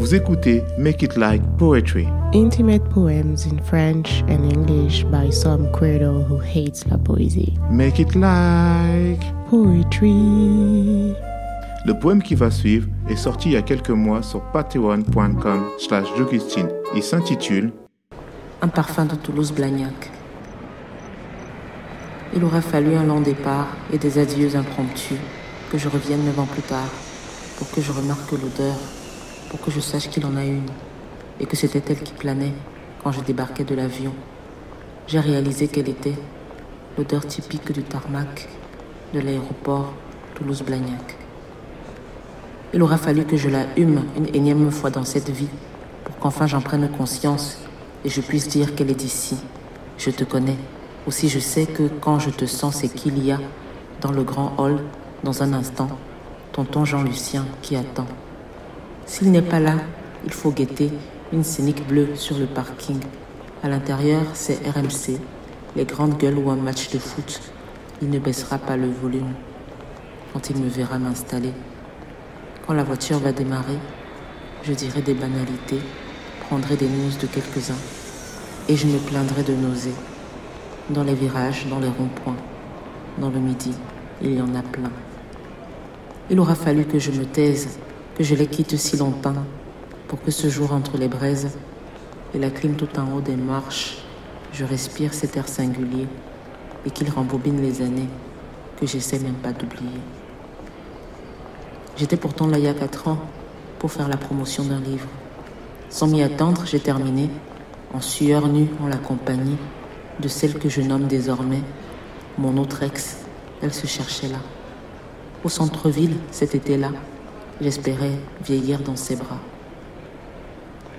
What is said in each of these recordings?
Vous écoutez Make It Like Poetry. Intimate poems in French and English by some credo who hates la poésie. Make It Like Poetry. Le poème qui va suivre est sorti il y a quelques mois sur patreon.com slash Il s'intitule Un parfum de Toulouse-Blagnac. Il aura fallu un long départ et des adieux impromptus que je revienne neuf ans plus tard pour que je remarque l'odeur, pour que je sache qu'il en a une et que c'était elle qui planait quand je débarquais de l'avion. J'ai réalisé qu'elle était l'odeur typique du tarmac de l'aéroport Toulouse-Blagnac. Il aura fallu que je la hume une énième fois dans cette vie pour qu'enfin j'en prenne conscience et je puisse dire qu'elle est d'ici. Je te connais. Aussi je sais que quand je te sens, c'est qu'il y a, dans le grand hall, dans un instant, tonton Jean-Lucien qui attend. S'il n'est pas là, il faut guetter une scénique bleue sur le parking. À l'intérieur, c'est RMC, les grandes gueules ou un match de foot. Il ne baissera pas le volume quand il me verra m'installer. Quand la voiture va démarrer, je dirai des banalités, prendrai des news de quelques-uns et je me plaindrai de nausées dans les virages, dans les ronds-points, dans le midi, il y en a plein. Il aura fallu que je me taise, que je les quitte si longtemps, pour que ce jour entre les braises et la clim tout en haut des marches, je respire cet air singulier et qu'il rembobine les années que j'essaie même pas d'oublier. J'étais pourtant là il y a quatre ans pour faire la promotion d'un livre. Sans m'y attendre, j'ai terminé, en sueur nue en la compagnie de celle que je nomme désormais mon autre ex. Elle se cherchait là. Au centre-ville, cet été-là, j'espérais vieillir dans ses bras.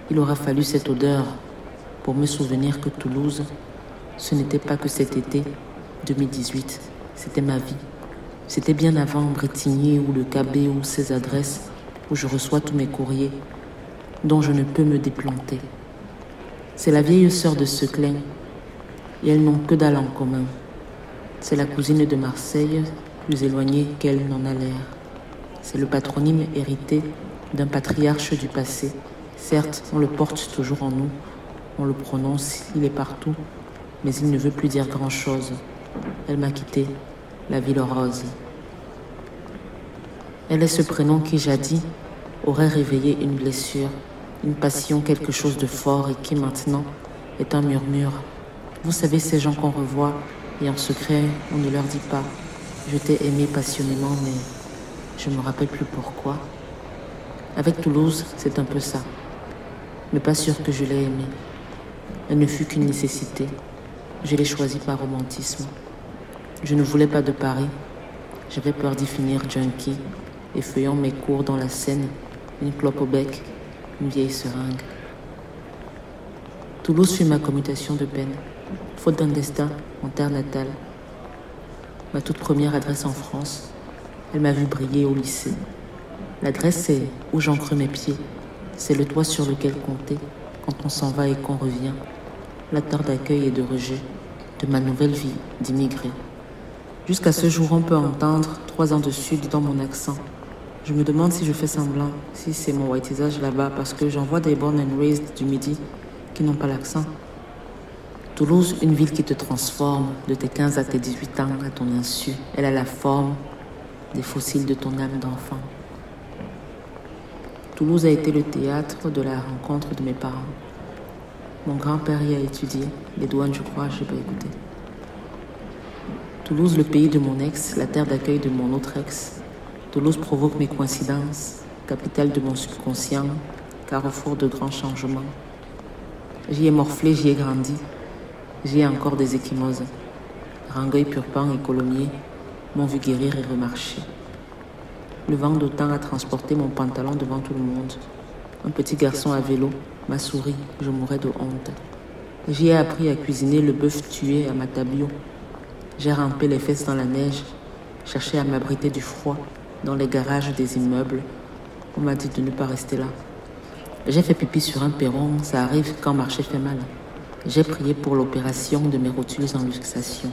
Il aura fallu cette odeur pour me souvenir que Toulouse, ce n'était pas que cet été 2018, c'était ma vie. C'était bien avant Bretigny ou le Cabé ou ses adresses où je reçois tous mes courriers, dont je ne peux me déplanter. C'est la vieille sœur de Seclin et elles n'ont que dalle en commun. C'est la cousine de Marseille, plus éloignée qu'elle n'en a l'air. C'est le patronyme hérité d'un patriarche du passé. Certes, on le porte toujours en nous, on le prononce, il est partout, mais il ne veut plus dire grand-chose. Elle m'a quitté, la ville rose. Elle est ce prénom qui, jadis, aurait réveillé une blessure, une passion, quelque chose de fort et qui maintenant est un murmure vous savez, ces gens qu'on revoit et en secret, on ne leur dit pas. Je t'ai aimé passionnément, mais je ne me rappelle plus pourquoi. Avec Toulouse, c'est un peu ça. Mais pas sûr que je l'ai aimée. Elle ne fut qu'une nécessité. Je l'ai choisie par romantisme. Je ne voulais pas de Paris. J'avais peur d'y finir junkie, effeuillant mes cours dans la Seine, une clope au bec, une vieille seringue. Toulouse fut ma commutation de peine faute d'un destin, en terre natale. Ma toute première adresse en France, elle m'a vu briller au lycée. L'adresse, c'est où j'ancre mes pieds. C'est le toit sur lequel compter quand on s'en va et qu'on revient. L'acteur d'accueil et de rejet de ma nouvelle vie d'immigré. Jusqu'à ce jour, on peut entendre trois ans de sud dans mon accent. Je me demande si je fais semblant, si c'est mon whiteisage là-bas, parce que j'en vois des born and raised du midi qui n'ont pas l'accent. Toulouse, une ville qui te transforme de tes 15 à tes 18 ans à ton insu. Elle a la forme des fossiles de ton âme d'enfant. Toulouse a été le théâtre de la rencontre de mes parents. Mon grand-père y a étudié, les douanes, je crois, je n'ai pas écouté. Toulouse, le pays de mon ex, la terre d'accueil de mon autre ex. Toulouse provoque mes coïncidences, capitale de mon subconscient, carrefour de grands changements. J'y ai morflé, j'y ai grandi. J'ai encore des échymoses. Rangueil, Purpan et Colomiers m'ont vu guérir et remarcher. Le vent d'autant a transporté mon pantalon devant tout le monde. Un petit garçon à vélo m'a souri, je mourais de honte. J'y ai appris à cuisiner le bœuf tué à ma tabio. J'ai rampé les fesses dans la neige, cherché à m'abriter du froid dans les garages des immeubles. On m'a dit de ne pas rester là. J'ai fait pipi sur un perron, ça arrive quand marcher fait mal. J'ai prié pour l'opération de mes rotules en luxation.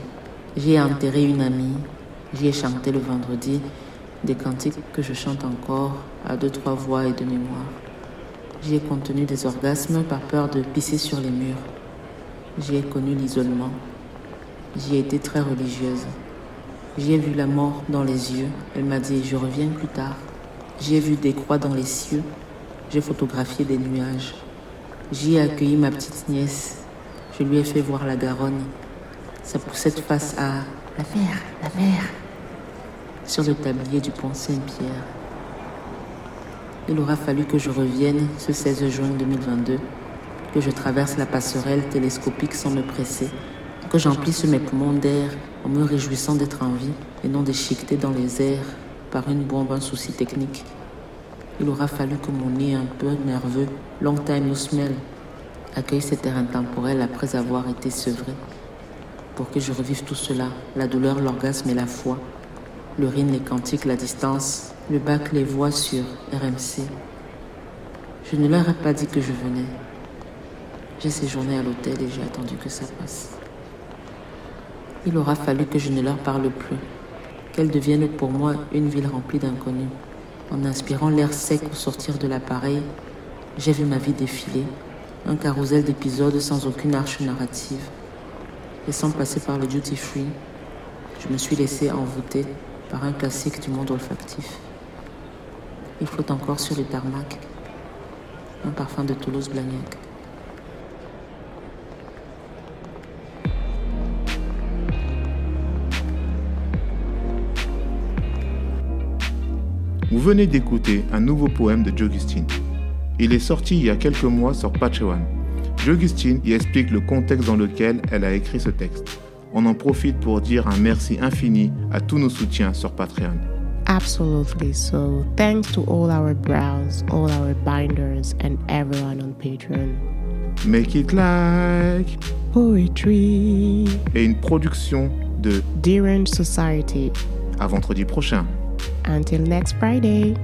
J'ai enterré une amie. J'y ai chanté le vendredi des cantiques que je chante encore à deux, trois voix et de mémoire. J'y ai contenu des orgasmes par peur de pisser sur les murs. J'y ai connu l'isolement. J'y ai été très religieuse. J'y ai vu la mort dans les yeux. Elle m'a dit je reviens plus tard. J'y ai vu des croix dans les cieux. J'ai photographié des nuages. J'y ai accueilli ma petite nièce. Je lui ai fait voir la Garonne. Sa poussette face à la mer, la mer, sur le tablier du pont Saint-Pierre. Il aura fallu que je revienne ce 16 juin 2022, que je traverse la passerelle télescopique sans me presser, que j'emplisse mes poumons d'air en me réjouissant d'être en vie et non déchiqueté dans les airs par une bombe, un souci technique. Il aura fallu que mon nez un peu nerveux, long time no smell, accueille cet air intemporel après avoir été sevré. Pour que je revive tout cela, la douleur, l'orgasme et la foi, le rhin, les cantiques, la distance, le bac, les voix sur RMC. Je ne leur ai pas dit que je venais. J'ai séjourné à l'hôtel et j'ai attendu que ça passe. Il aura fallu que je ne leur parle plus, qu'elles deviennent pour moi une ville remplie d'inconnus. En inspirant l'air sec au sortir de l'appareil, j'ai vu ma vie défiler, un carrousel d'épisodes sans aucune arche narrative. Et sans passer par le duty free, je me suis laissé envoûter par un classique du monde olfactif. Il flotte encore sur le tarmac un parfum de Toulouse-Blagnac. Vous venez d'écouter un nouveau poème de Jogustine. Il est sorti il y a quelques mois sur Patreon. Jogustine y explique le contexte dans lequel elle a écrit ce texte. On en profite pour dire un merci infini à tous nos soutiens sur Patreon. Absolutely. So, thanks to all our brows, all our binders, and everyone on Patreon. Make it like Poetry. et une production de Derange Society. à vendredi prochain. Until next Friday.